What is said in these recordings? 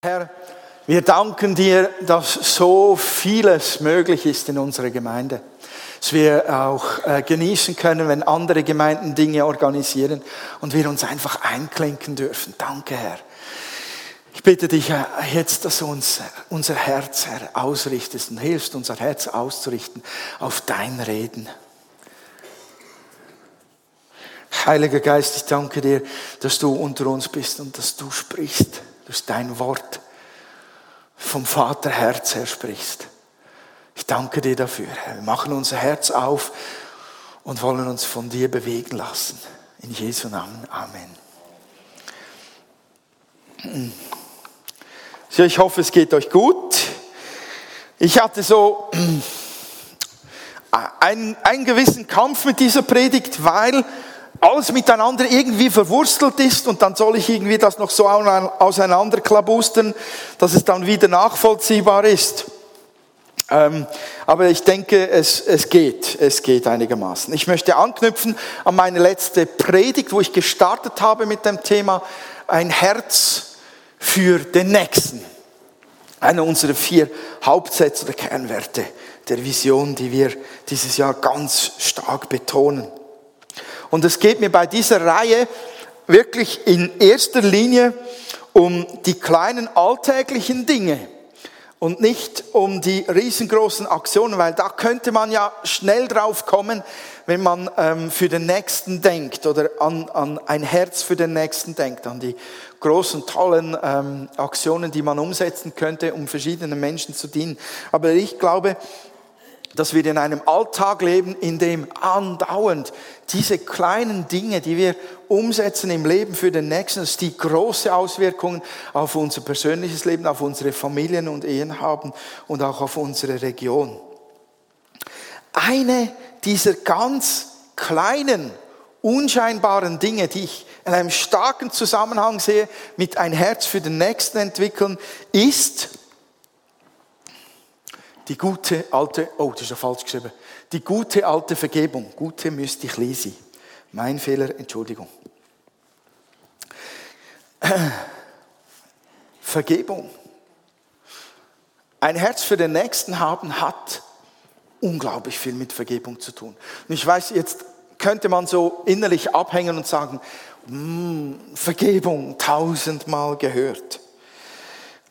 Herr, wir danken dir, dass so vieles möglich ist in unserer Gemeinde. Dass wir auch äh, genießen können, wenn andere Gemeinden Dinge organisieren und wir uns einfach einklinken dürfen. Danke, Herr. Ich bitte dich äh, jetzt, dass du uns unser Herz, Herr, ausrichtest und hilfst, unser Herz auszurichten auf dein Reden. Heiliger Geist, ich danke dir, dass du unter uns bist und dass du sprichst durch dein Wort vom Vaterherz her sprichst. Ich danke dir dafür. Wir machen unser Herz auf und wollen uns von dir bewegen lassen. In Jesu Namen. Amen. So, ich hoffe, es geht euch gut. Ich hatte so einen, einen gewissen Kampf mit dieser Predigt, weil alles miteinander irgendwie verwurstelt ist und dann soll ich irgendwie das noch so auseinanderklabustern, dass es dann wieder nachvollziehbar ist. Ähm, aber ich denke, es, es geht, es geht einigermaßen. Ich möchte anknüpfen an meine letzte Predigt, wo ich gestartet habe mit dem Thema ein Herz für den Nächsten. Einer unserer vier Hauptsätze oder Kernwerte der Vision, die wir dieses Jahr ganz stark betonen. Und es geht mir bei dieser Reihe wirklich in erster Linie um die kleinen alltäglichen Dinge und nicht um die riesengroßen Aktionen, weil da könnte man ja schnell drauf kommen, wenn man ähm, für den Nächsten denkt oder an, an ein Herz für den Nächsten denkt, an die großen, tollen ähm, Aktionen, die man umsetzen könnte, um verschiedenen Menschen zu dienen. Aber ich glaube, dass wir in einem Alltag leben, in dem andauernd diese kleinen Dinge, die wir umsetzen im Leben für den Nächsten, dass die große Auswirkungen auf unser persönliches Leben, auf unsere Familien und Ehen haben und auch auf unsere Region. Eine dieser ganz kleinen, unscheinbaren Dinge, die ich in einem starken Zusammenhang sehe mit ein Herz für den Nächsten entwickeln, ist die gute alte, oh, das ist ja falsch geschrieben. Die gute alte Vergebung. Gute müsste ich lesen. Mein Fehler, Entschuldigung. Vergebung. Ein Herz für den Nächsten haben hat unglaublich viel mit Vergebung zu tun. Und ich weiß, jetzt könnte man so innerlich abhängen und sagen, mm, Vergebung tausendmal gehört.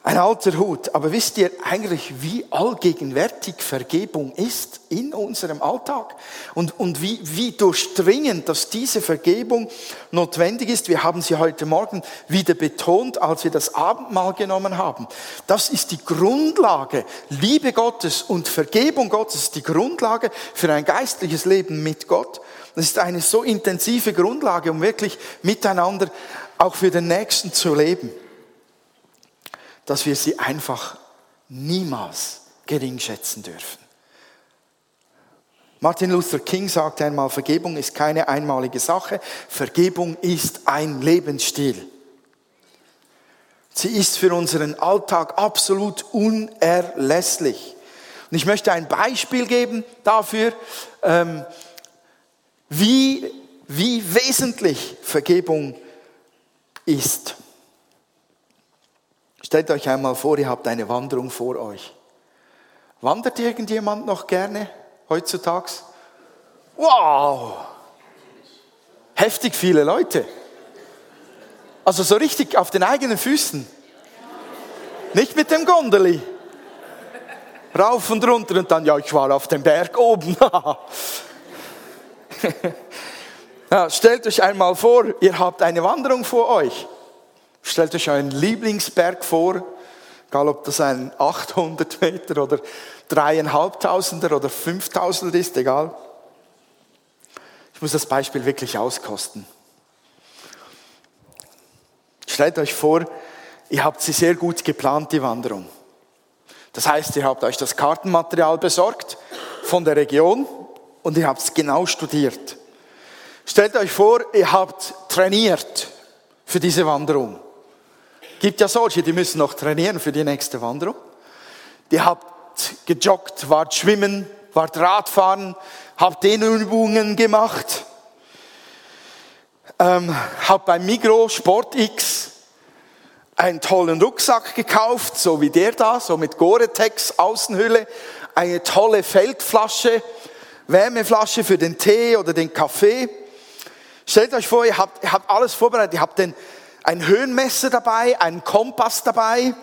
Ein alter Hut. Aber wisst ihr eigentlich, wie allgegenwärtig Vergebung ist in unserem Alltag? Und, und wie, wie durchdringend, dass diese Vergebung notwendig ist. Wir haben sie heute Morgen wieder betont, als wir das Abendmahl genommen haben. Das ist die Grundlage. Liebe Gottes und Vergebung Gottes ist die Grundlage für ein geistliches Leben mit Gott. Das ist eine so intensive Grundlage, um wirklich miteinander auch für den Nächsten zu leben dass wir sie einfach niemals gering schätzen dürfen. Martin Luther King sagte einmal, Vergebung ist keine einmalige Sache, Vergebung ist ein Lebensstil. Sie ist für unseren Alltag absolut unerlässlich. Und ich möchte ein Beispiel geben dafür, ähm, wie, wie wesentlich Vergebung ist. Stellt euch einmal vor, ihr habt eine Wanderung vor euch. Wandert irgendjemand noch gerne heutzutage? Wow! Heftig viele Leute. Also so richtig auf den eigenen Füßen. Nicht mit dem Gondeli. Rauf und runter und dann, ja, ich war auf dem Berg oben. ja, stellt euch einmal vor, ihr habt eine Wanderung vor euch. Stellt euch euren Lieblingsberg vor, egal ob das ein 800 Meter oder dreieinhalbtausender oder 5000 ist, egal. Ich muss das Beispiel wirklich auskosten. Stellt euch vor, ihr habt sie sehr gut geplant, die Wanderung. Das heißt, ihr habt euch das Kartenmaterial besorgt von der Region und ihr habt es genau studiert. Stellt euch vor, ihr habt trainiert für diese Wanderung. Gibt ja solche, die müssen noch trainieren für die nächste Wanderung. Die habt gejoggt, wart schwimmen, wart Radfahren, habt Dehnübungen gemacht, ähm, habt beim Migro Sport X einen tollen Rucksack gekauft, so wie der da, so mit Gore-Tex Außenhülle, eine tolle Feldflasche, Wärmeflasche für den Tee oder den Kaffee. Stellt euch vor, ihr habt, ihr habt alles vorbereitet. Ihr habt den, ein Höhenmesser dabei, einen Kompass dabei.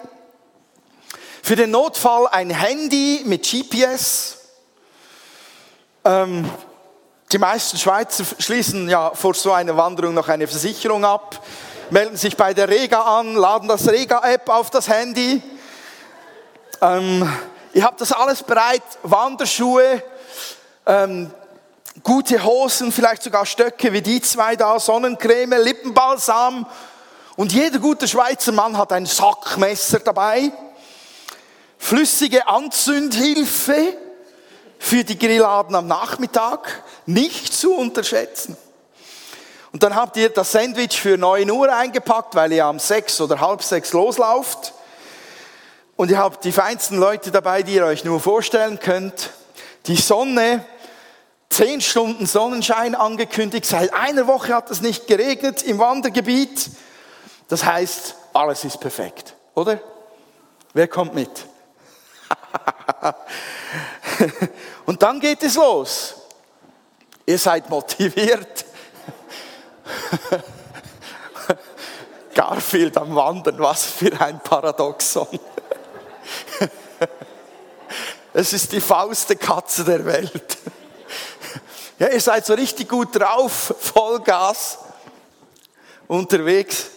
Für den Notfall ein Handy mit GPS. Ähm, die meisten Schweizer schließen ja vor so einer Wanderung noch eine Versicherung ab melden sich bei der Rega an, laden das Rega-App auf das Handy. Ähm, ihr habt das alles bereit, Wanderschuhe, ähm, gute Hosen, vielleicht sogar Stöcke wie die zwei da, Sonnencreme, Lippenbalsam. Und jeder gute Schweizer Mann hat ein Sackmesser dabei, flüssige Anzündhilfe für die Grilladen am Nachmittag, nicht zu unterschätzen. Und dann habt ihr das Sandwich für 9 Uhr eingepackt, weil ihr am 6 oder halb 6 loslauft. Und ihr habt die feinsten Leute dabei, die ihr euch nur vorstellen könnt. Die Sonne, 10 Stunden Sonnenschein angekündigt. Seit einer Woche hat es nicht geregnet im Wandergebiet. Das heißt, alles ist perfekt, oder? Wer kommt mit? Und dann geht es los. Ihr seid motiviert. Garfield am Wandern, was für ein Paradoxon. Es ist die faulste Katze der Welt. Ja, ihr seid so richtig gut drauf, Vollgas unterwegs.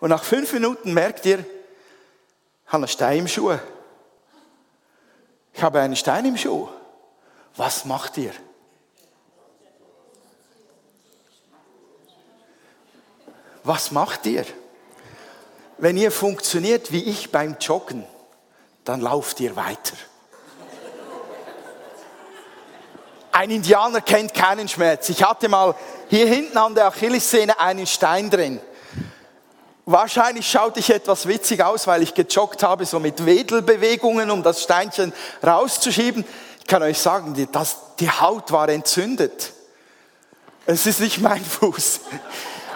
Und nach fünf Minuten merkt ihr, ich habe einen Stein im Schuh. Ich habe einen Stein im Schuh. Was macht ihr? Was macht ihr? Wenn ihr funktioniert wie ich beim Joggen, dann lauft ihr weiter. Ein Indianer kennt keinen Schmerz. Ich hatte mal hier hinten an der Achillessehne einen Stein drin. Wahrscheinlich schaute ich etwas witzig aus, weil ich gejoggt habe, so mit Wedelbewegungen, um das Steinchen rauszuschieben. Ich kann euch sagen, die, das, die Haut war entzündet. Es ist nicht mein Fuß.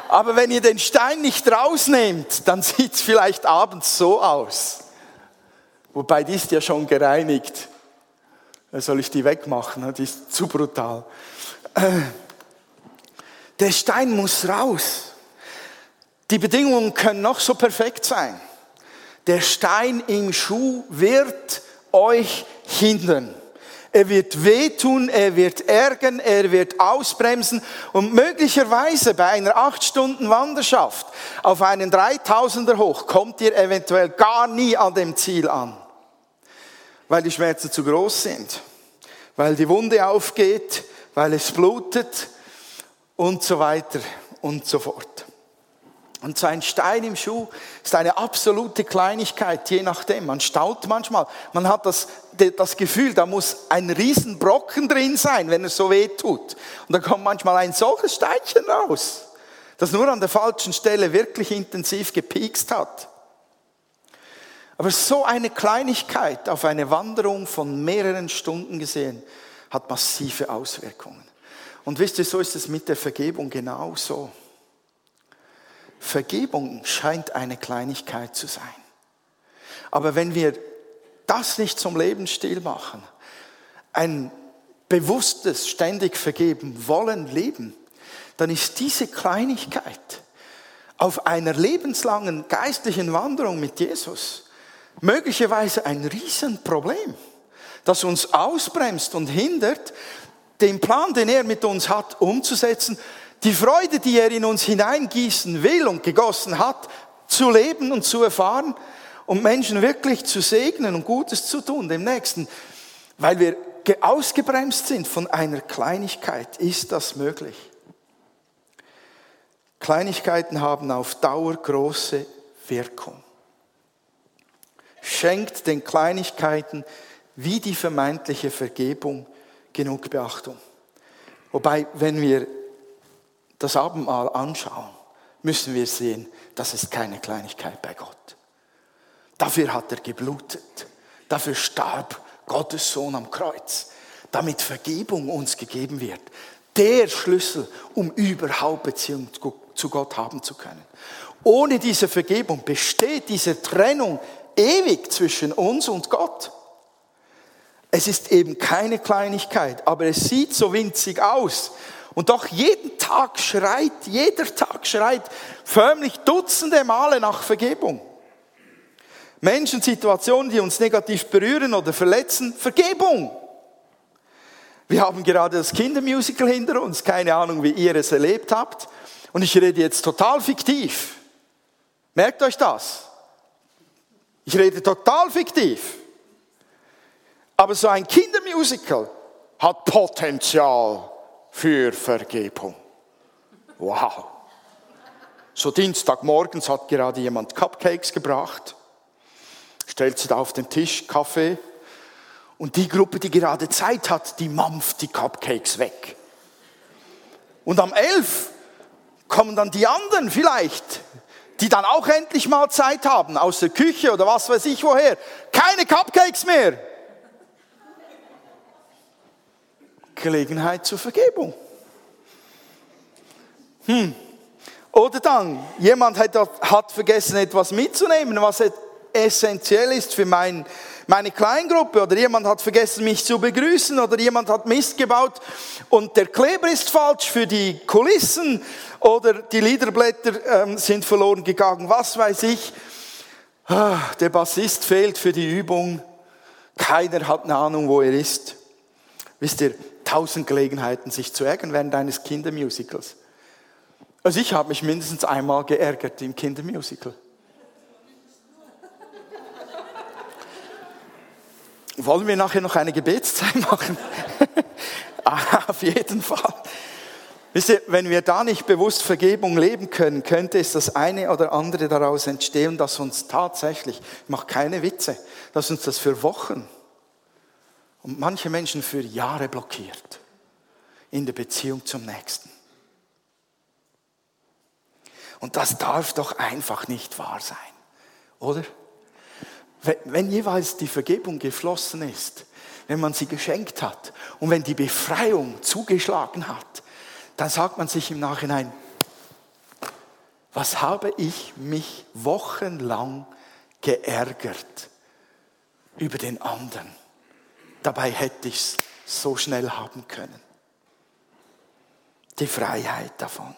Aber wenn ihr den Stein nicht rausnehmt, dann sieht es vielleicht abends so aus. Wobei die ist ja schon gereinigt. Soll ich die wegmachen? Die ist zu brutal. Äh, der Stein muss raus. Die Bedingungen können noch so perfekt sein. Der Stein im Schuh wird euch hindern. Er wird wehtun, er wird ärgern, er wird ausbremsen und möglicherweise bei einer acht Stunden Wanderschaft auf einen 3000er hoch kommt ihr eventuell gar nie an dem Ziel an, weil die Schmerzen zu groß sind, weil die Wunde aufgeht, weil es blutet und so weiter und so fort. Und so ein Stein im Schuh ist eine absolute Kleinigkeit, je nachdem. Man staut manchmal. Man hat das, das Gefühl, da muss ein Riesenbrocken drin sein, wenn er so weh tut. Und da kommt manchmal ein solches Steinchen raus, das nur an der falschen Stelle wirklich intensiv gepiekst hat. Aber so eine Kleinigkeit auf eine Wanderung von mehreren Stunden gesehen, hat massive Auswirkungen. Und wisst ihr, so ist es mit der Vergebung genauso. Vergebung scheint eine Kleinigkeit zu sein. Aber wenn wir das nicht zum Lebensstil machen, ein bewusstes, ständig vergeben wollen Leben, dann ist diese Kleinigkeit auf einer lebenslangen geistlichen Wanderung mit Jesus möglicherweise ein Riesenproblem, das uns ausbremst und hindert, den Plan, den er mit uns hat, umzusetzen, die Freude, die er in uns hineingießen will und gegossen hat, zu leben und zu erfahren und Menschen wirklich zu segnen und Gutes zu tun, dem Nächsten. Weil wir ausgebremst sind von einer Kleinigkeit, ist das möglich. Kleinigkeiten haben auf Dauer große Wirkung. Schenkt den Kleinigkeiten wie die vermeintliche Vergebung genug Beachtung. Wobei, wenn wir das Abendmahl anschauen, müssen wir sehen, das ist keine Kleinigkeit bei Gott. Dafür hat er geblutet. Dafür starb Gottes Sohn am Kreuz, damit Vergebung uns gegeben wird. Der Schlüssel, um überhaupt Beziehung zu Gott haben zu können. Ohne diese Vergebung besteht diese Trennung ewig zwischen uns und Gott. Es ist eben keine Kleinigkeit, aber es sieht so winzig aus. Und doch jeden Tag schreit, jeder Tag schreit förmlich Dutzende Male nach Vergebung. Menschen, Situationen, die uns negativ berühren oder verletzen, Vergebung. Wir haben gerade das Kindermusical hinter uns, keine Ahnung, wie ihr es erlebt habt. Und ich rede jetzt total fiktiv. Merkt euch das. Ich rede total fiktiv. Aber so ein Kindermusical hat Potenzial für Vergebung. Wow. So Dienstagmorgens hat gerade jemand Cupcakes gebracht, stellt sie da auf den Tisch, Kaffee, und die Gruppe, die gerade Zeit hat, die mampft die Cupcakes weg. Und am elf kommen dann die anderen vielleicht, die dann auch endlich mal Zeit haben, aus der Küche oder was weiß ich woher. Keine Cupcakes mehr. Gelegenheit zur Vergebung. Hm. Oder dann, jemand hat, vergessen, etwas mitzunehmen, was essentiell ist für mein meine Kleingruppe oder jemand hat vergessen, mich zu begrüßen oder jemand hat Mist gebaut und der Kleber ist falsch für die Kulissen oder die Liederblätter ähm, sind verloren gegangen, was weiß ich. Ah, der Bassist fehlt für die Übung. Keiner hat eine Ahnung, wo er ist. Wisst ihr, tausend Gelegenheiten, sich zu ärgern während eines Kindermusicals. Also ich habe mich mindestens einmal geärgert im Kindermusical. Wollen wir nachher noch eine Gebetszeit machen? Ah, auf jeden Fall. Wisst ihr, wenn wir da nicht bewusst Vergebung leben können, könnte es das eine oder andere daraus entstehen, dass uns tatsächlich, ich mache keine Witze, dass uns das für Wochen und manche Menschen für Jahre blockiert in der Beziehung zum Nächsten. Und das darf doch einfach nicht wahr sein, oder? wenn jeweils die Vergebung geflossen ist, wenn man sie geschenkt hat und wenn die Befreiung zugeschlagen hat, dann sagt man sich im Nachhinein, was habe ich mich wochenlang geärgert über den anderen. Dabei hätte ich es so schnell haben können. Die Freiheit davon.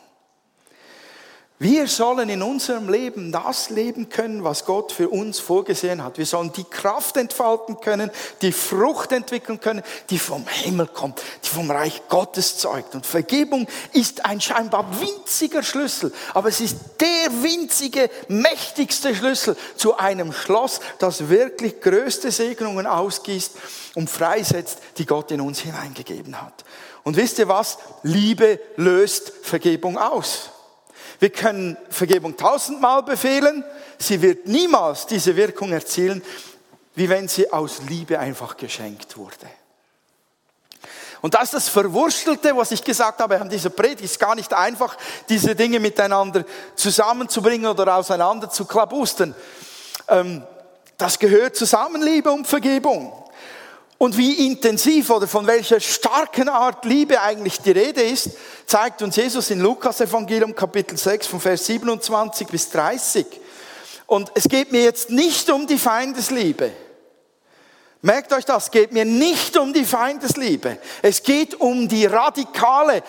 Wir sollen in unserem Leben das leben können, was Gott für uns vorgesehen hat. Wir sollen die Kraft entfalten können, die Frucht entwickeln können, die vom Himmel kommt, die vom Reich Gottes zeugt. Und Vergebung ist ein scheinbar winziger Schlüssel, aber es ist der winzige, mächtigste Schlüssel zu einem Schloss, das wirklich größte Segnungen ausgießt und freisetzt, die Gott in uns hineingegeben hat. Und wisst ihr was? Liebe löst Vergebung aus. Wir können Vergebung tausendmal befehlen, sie wird niemals diese Wirkung erzielen, wie wenn sie aus Liebe einfach geschenkt wurde. Und das ist das Verwurstelte, was ich gesagt habe an dieser Predigt. Es ist gar nicht einfach, diese Dinge miteinander zusammenzubringen oder auseinander zu klabustern. Ähm, das gehört zusammen, Liebe und Vergebung. Und wie intensiv oder von welcher starken Art Liebe eigentlich die Rede ist, zeigt uns Jesus in Lukas Evangelium Kapitel 6 von Vers 27 bis 30. Und es geht mir jetzt nicht um die Feindesliebe. Merkt euch das, geht mir nicht um die Feindesliebe. Es geht um die radikale,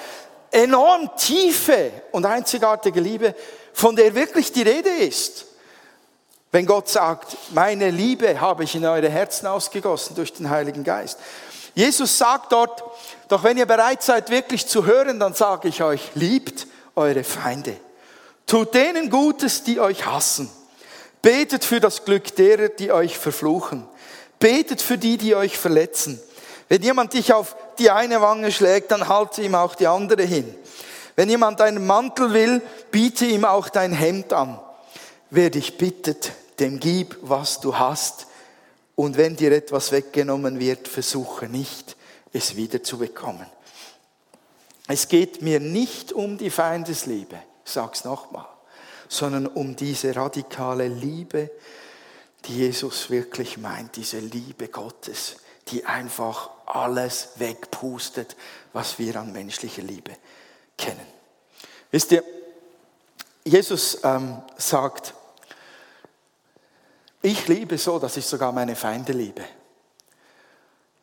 enorm tiefe und einzigartige Liebe, von der wirklich die Rede ist. Wenn Gott sagt, meine Liebe habe ich in eure Herzen ausgegossen durch den Heiligen Geist. Jesus sagt dort, doch wenn ihr bereit seid, wirklich zu hören, dann sage ich euch, liebt eure Feinde. Tut denen Gutes, die euch hassen. Betet für das Glück derer, die euch verfluchen. Betet für die, die euch verletzen. Wenn jemand dich auf die eine Wange schlägt, dann halte ihm auch die andere hin. Wenn jemand deinen Mantel will, biete ihm auch dein Hemd an. Wer dich bittet, dem gib, was du hast. Und wenn dir etwas weggenommen wird, versuche nicht, es wieder zu bekommen. Es geht mir nicht um die Feindesliebe, ich sag's nochmal, sondern um diese radikale Liebe, die Jesus wirklich meint, diese Liebe Gottes, die einfach alles wegpustet, was wir an menschlicher Liebe kennen. Wisst ihr, Jesus ähm, sagt, ich liebe so, dass ich sogar meine Feinde liebe.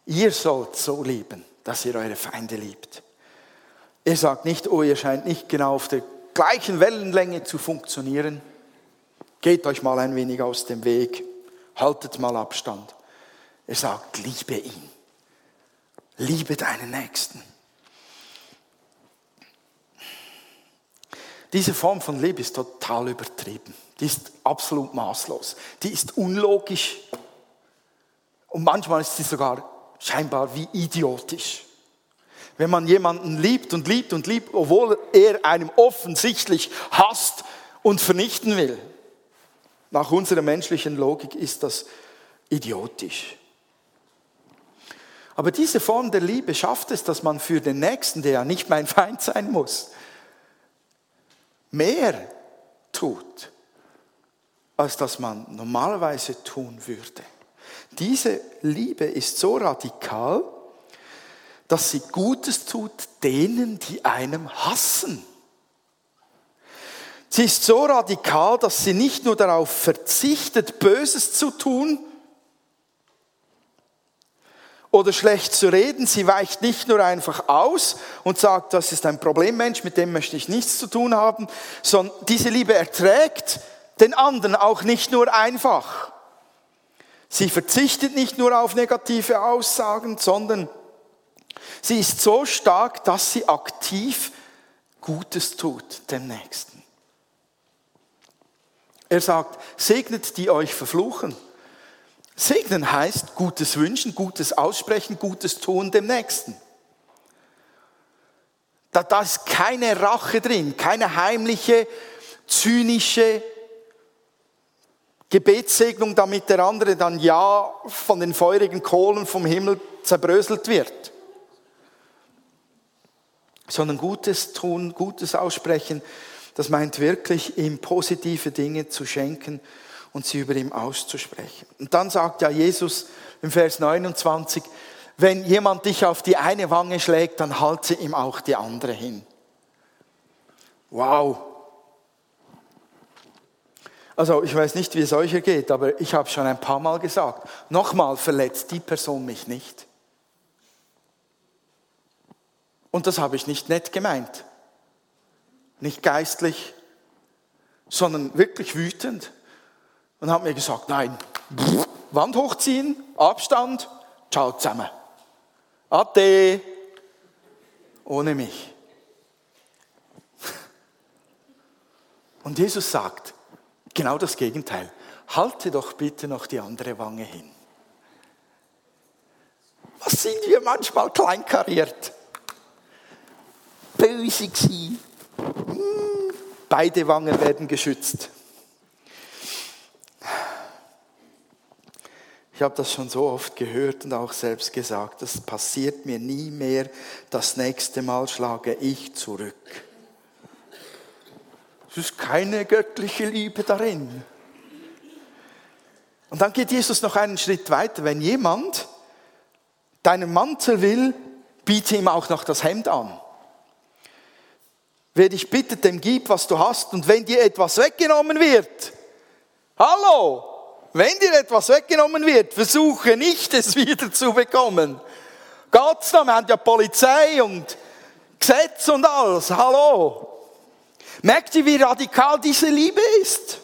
Ihr sollt so lieben, dass ihr eure Feinde liebt. Er sagt nicht, oh, ihr scheint nicht genau auf der gleichen Wellenlänge zu funktionieren. Geht euch mal ein wenig aus dem Weg, haltet mal Abstand. Er sagt, liebe ihn. Liebe deinen Nächsten. Diese Form von Liebe ist total übertrieben. Die ist absolut maßlos. Die ist unlogisch. Und manchmal ist sie sogar scheinbar wie idiotisch. Wenn man jemanden liebt und liebt und liebt, obwohl er einem offensichtlich hasst und vernichten will. Nach unserer menschlichen Logik ist das idiotisch. Aber diese Form der Liebe schafft es, dass man für den Nächsten, der ja nicht mein Feind sein muss, mehr tut, als das man normalerweise tun würde. Diese Liebe ist so radikal, dass sie Gutes tut denen, die einem hassen. Sie ist so radikal, dass sie nicht nur darauf verzichtet, Böses zu tun oder schlecht zu reden. Sie weicht nicht nur einfach aus und sagt, das ist ein Problemmensch, mit dem möchte ich nichts zu tun haben, sondern diese Liebe erträgt den anderen auch nicht nur einfach. Sie verzichtet nicht nur auf negative Aussagen, sondern sie ist so stark, dass sie aktiv Gutes tut dem Nächsten. Er sagt, segnet die euch verfluchen. Segnen heißt Gutes wünschen, Gutes aussprechen, Gutes tun dem Nächsten. Da, da ist keine Rache drin, keine heimliche, zynische Gebetssegnung, damit der andere dann ja von den feurigen Kohlen vom Himmel zerbröselt wird. Sondern Gutes tun, Gutes aussprechen, das meint wirklich, ihm positive Dinge zu schenken und sie über ihm auszusprechen. Und dann sagt ja Jesus im Vers 29, wenn jemand dich auf die eine Wange schlägt, dann halte ihm auch die andere hin. Wow. Also ich weiß nicht, wie es euch geht, aber ich habe schon ein paar Mal gesagt, nochmal verletzt die Person mich nicht. Und das habe ich nicht nett gemeint, nicht geistlich, sondern wirklich wütend. Und habe mir gesagt, nein, Wand hochziehen, Abstand, ciao zusammen. Ade, ohne mich. Und Jesus sagt, Genau das Gegenteil. Halte doch bitte noch die andere Wange hin. Was sind wir manchmal kleinkariert? Böse gewesen. Hm, beide Wangen werden geschützt. Ich habe das schon so oft gehört und auch selbst gesagt, das passiert mir nie mehr. Das nächste Mal schlage ich zurück. Es ist keine göttliche Liebe darin. Und dann geht Jesus noch einen Schritt weiter. Wenn jemand deinen Mantel will, biete ihm auch noch das Hemd an. Wer dich bittet, dem gib, was du hast. Und wenn dir etwas weggenommen wird, hallo, wenn dir etwas weggenommen wird, versuche nicht, es wieder zu bekommen. Gottes Namen, wir haben ja Polizei und Gesetz und alles, hallo. Merkt ihr, wie radikal diese Liebe ist?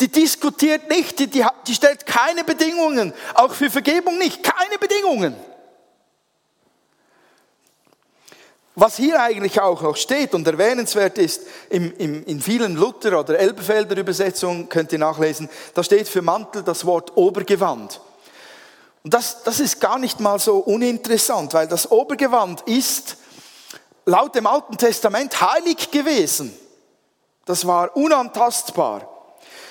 Die diskutiert nicht, die, die, die stellt keine Bedingungen, auch für Vergebung nicht, keine Bedingungen. Was hier eigentlich auch noch steht und erwähnenswert ist, im, im, in vielen Luther- oder Elberfelder Übersetzungen könnt ihr nachlesen, da steht für Mantel das Wort Obergewand. Und das, das ist gar nicht mal so uninteressant, weil das Obergewand ist laut dem Alten Testament heilig gewesen. Das war unantastbar.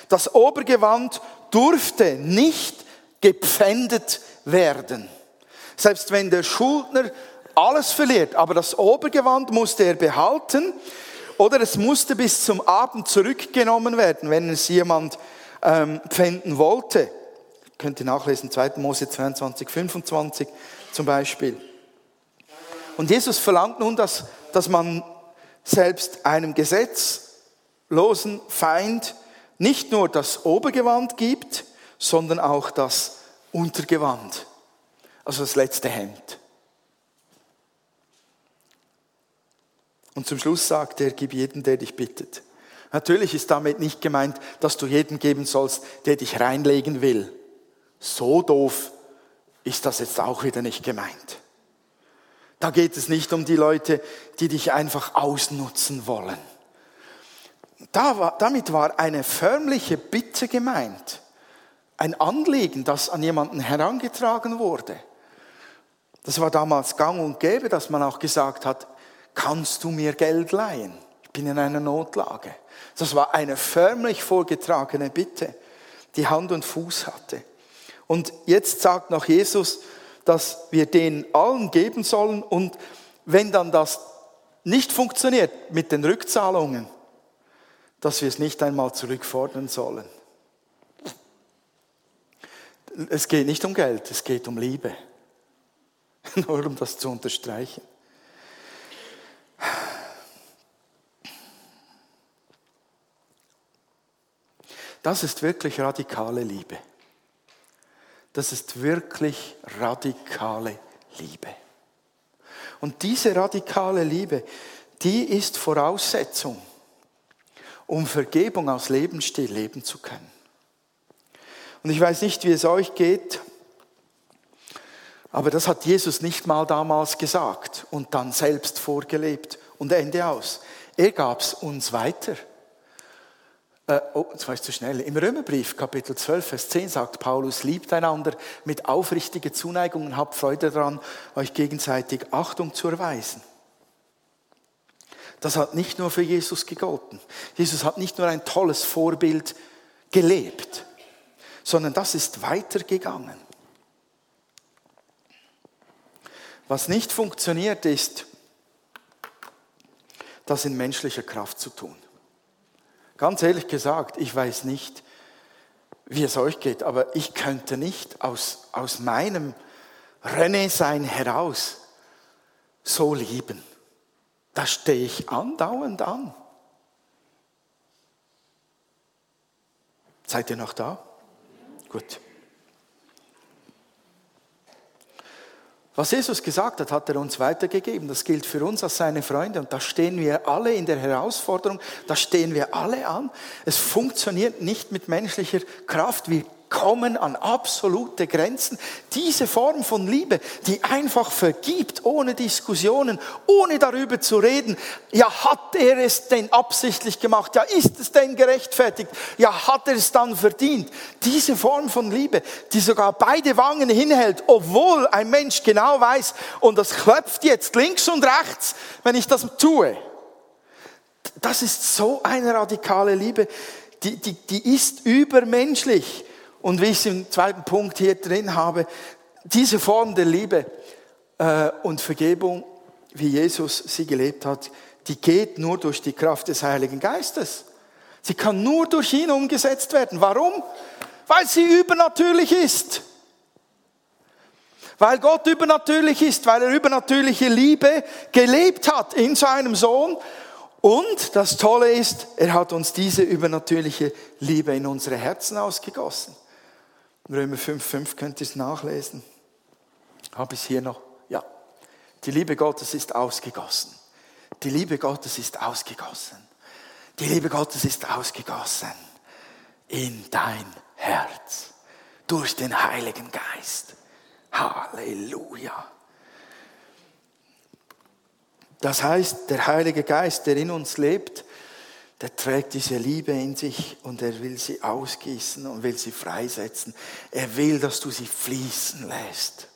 Das Obergewand durfte nicht gepfändet werden. Selbst wenn der Schuldner alles verliert, aber das Obergewand musste er behalten oder es musste bis zum Abend zurückgenommen werden, wenn es jemand ähm, pfänden wollte. Könnt ihr nachlesen, 2. Mose 22, 25 zum Beispiel. Und Jesus verlangt nun, dass, dass man selbst einem Gesetz losen Feind nicht nur das Obergewand gibt, sondern auch das Untergewand, also das letzte Hemd. Und zum Schluss sagt er, gib jeden, der dich bittet. Natürlich ist damit nicht gemeint, dass du jedem geben sollst, der dich reinlegen will. So doof ist das jetzt auch wieder nicht gemeint. Da geht es nicht um die Leute, die dich einfach ausnutzen wollen. Da war, damit war eine förmliche Bitte gemeint. Ein Anliegen, das an jemanden herangetragen wurde. Das war damals gang und gäbe, dass man auch gesagt hat, kannst du mir Geld leihen? Ich bin in einer Notlage. Das war eine förmlich vorgetragene Bitte, die Hand und Fuß hatte. Und jetzt sagt noch Jesus, dass wir den allen geben sollen und wenn dann das nicht funktioniert mit den Rückzahlungen, dass wir es nicht einmal zurückfordern sollen. Es geht nicht um Geld, es geht um Liebe. Nur um das zu unterstreichen. Das ist wirklich radikale Liebe. Das ist wirklich radikale Liebe. Und diese radikale Liebe, die ist Voraussetzung, um Vergebung aus Lebensstil leben zu können. Und ich weiß nicht, wie es euch geht, aber das hat Jesus nicht mal damals gesagt und dann selbst vorgelebt und Ende aus. Er gab es uns weiter. Äh, oh, jetzt war ich zu schnell. Im Römerbrief, Kapitel 12, Vers 10 sagt Paulus, liebt einander mit aufrichtiger Zuneigung und habt Freude daran, euch gegenseitig Achtung zu erweisen. Das hat nicht nur für Jesus gegolten. Jesus hat nicht nur ein tolles Vorbild gelebt, sondern das ist weitergegangen. Was nicht funktioniert, ist, das in menschlicher Kraft zu tun. Ganz ehrlich gesagt, ich weiß nicht, wie es euch geht, aber ich könnte nicht aus, aus meinem René-Sein heraus so lieben. Da stehe ich andauernd an. Seid ihr noch da? Gut. Was Jesus gesagt hat, hat er uns weitergegeben. Das gilt für uns als seine Freunde. Und da stehen wir alle in der Herausforderung. Da stehen wir alle an. Es funktioniert nicht mit menschlicher Kraft. Wir kommen an absolute Grenzen. Diese Form von Liebe, die einfach vergibt, ohne Diskussionen, ohne darüber zu reden, ja, hat er es denn absichtlich gemacht? Ja, ist es denn gerechtfertigt? Ja, hat er es dann verdient? Diese Form von Liebe, die sogar beide Wangen hinhält, obwohl ein Mensch genau weiß, und das klopft jetzt links und rechts, wenn ich das tue. Das ist so eine radikale Liebe, die, die, die ist übermenschlich. Und wie ich es im zweiten Punkt hier drin habe, diese Form der Liebe äh, und Vergebung, wie Jesus sie gelebt hat, die geht nur durch die Kraft des Heiligen Geistes. Sie kann nur durch ihn umgesetzt werden. Warum? Weil sie übernatürlich ist. Weil Gott übernatürlich ist, weil er übernatürliche Liebe gelebt hat in seinem Sohn. Und das Tolle ist, er hat uns diese übernatürliche Liebe in unsere Herzen ausgegossen. Römer 5,5 könnt ihr es nachlesen. Habe ich es hier noch? Ja. Die Liebe Gottes ist ausgegossen. Die Liebe Gottes ist ausgegossen. Die Liebe Gottes ist ausgegossen in dein Herz durch den Heiligen Geist. Halleluja. Das heißt, der Heilige Geist, der in uns lebt, der trägt diese Liebe in sich und er will sie ausgießen und will sie freisetzen. Er will, dass du sie fließen lässt.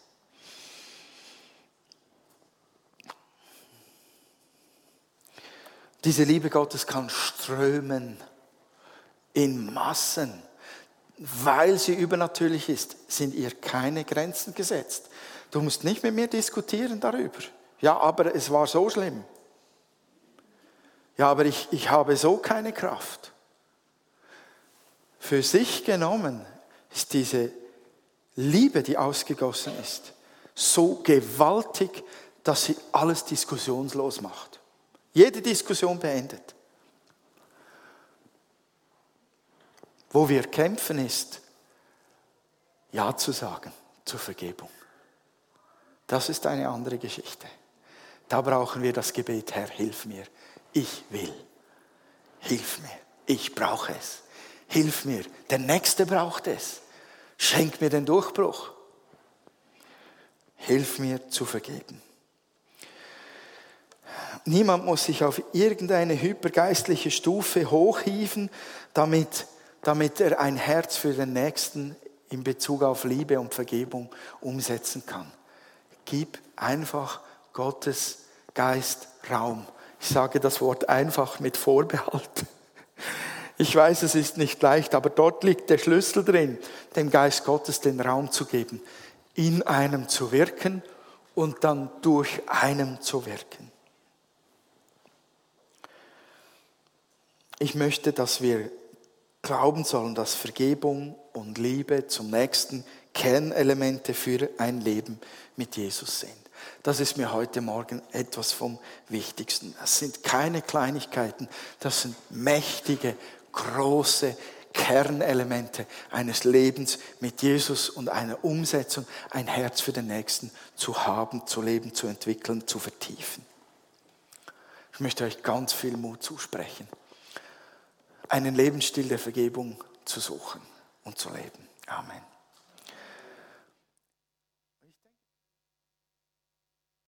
Diese Liebe Gottes kann strömen in Massen. Weil sie übernatürlich ist, sind ihr keine Grenzen gesetzt. Du musst nicht mit mir diskutieren darüber. Ja, aber es war so schlimm. Ja, aber ich, ich habe so keine Kraft. Für sich genommen ist diese Liebe, die ausgegossen ist, so gewaltig, dass sie alles diskussionslos macht. Jede Diskussion beendet. Wo wir kämpfen ist, Ja zu sagen zur Vergebung. Das ist eine andere Geschichte. Da brauchen wir das Gebet, Herr, hilf mir. Ich will. Hilf mir. Ich brauche es. Hilf mir. Der Nächste braucht es. Schenk mir den Durchbruch. Hilf mir zu vergeben. Niemand muss sich auf irgendeine hypergeistliche Stufe hochhieven, damit, damit er ein Herz für den Nächsten in Bezug auf Liebe und Vergebung umsetzen kann. Gib einfach Gottes Geist Raum. Ich sage das Wort einfach mit Vorbehalt. Ich weiß, es ist nicht leicht, aber dort liegt der Schlüssel drin, dem Geist Gottes den Raum zu geben, in einem zu wirken und dann durch einem zu wirken. Ich möchte, dass wir glauben sollen, dass Vergebung und Liebe zum Nächsten Kernelemente für ein Leben mit Jesus sind. Das ist mir heute Morgen etwas vom Wichtigsten. Es sind keine Kleinigkeiten, das sind mächtige, große Kernelemente eines Lebens mit Jesus und einer Umsetzung, ein Herz für den Nächsten zu haben, zu leben, zu entwickeln, zu vertiefen. Ich möchte euch ganz viel Mut zusprechen einen Lebensstil der Vergebung zu suchen und zu leben. Amen.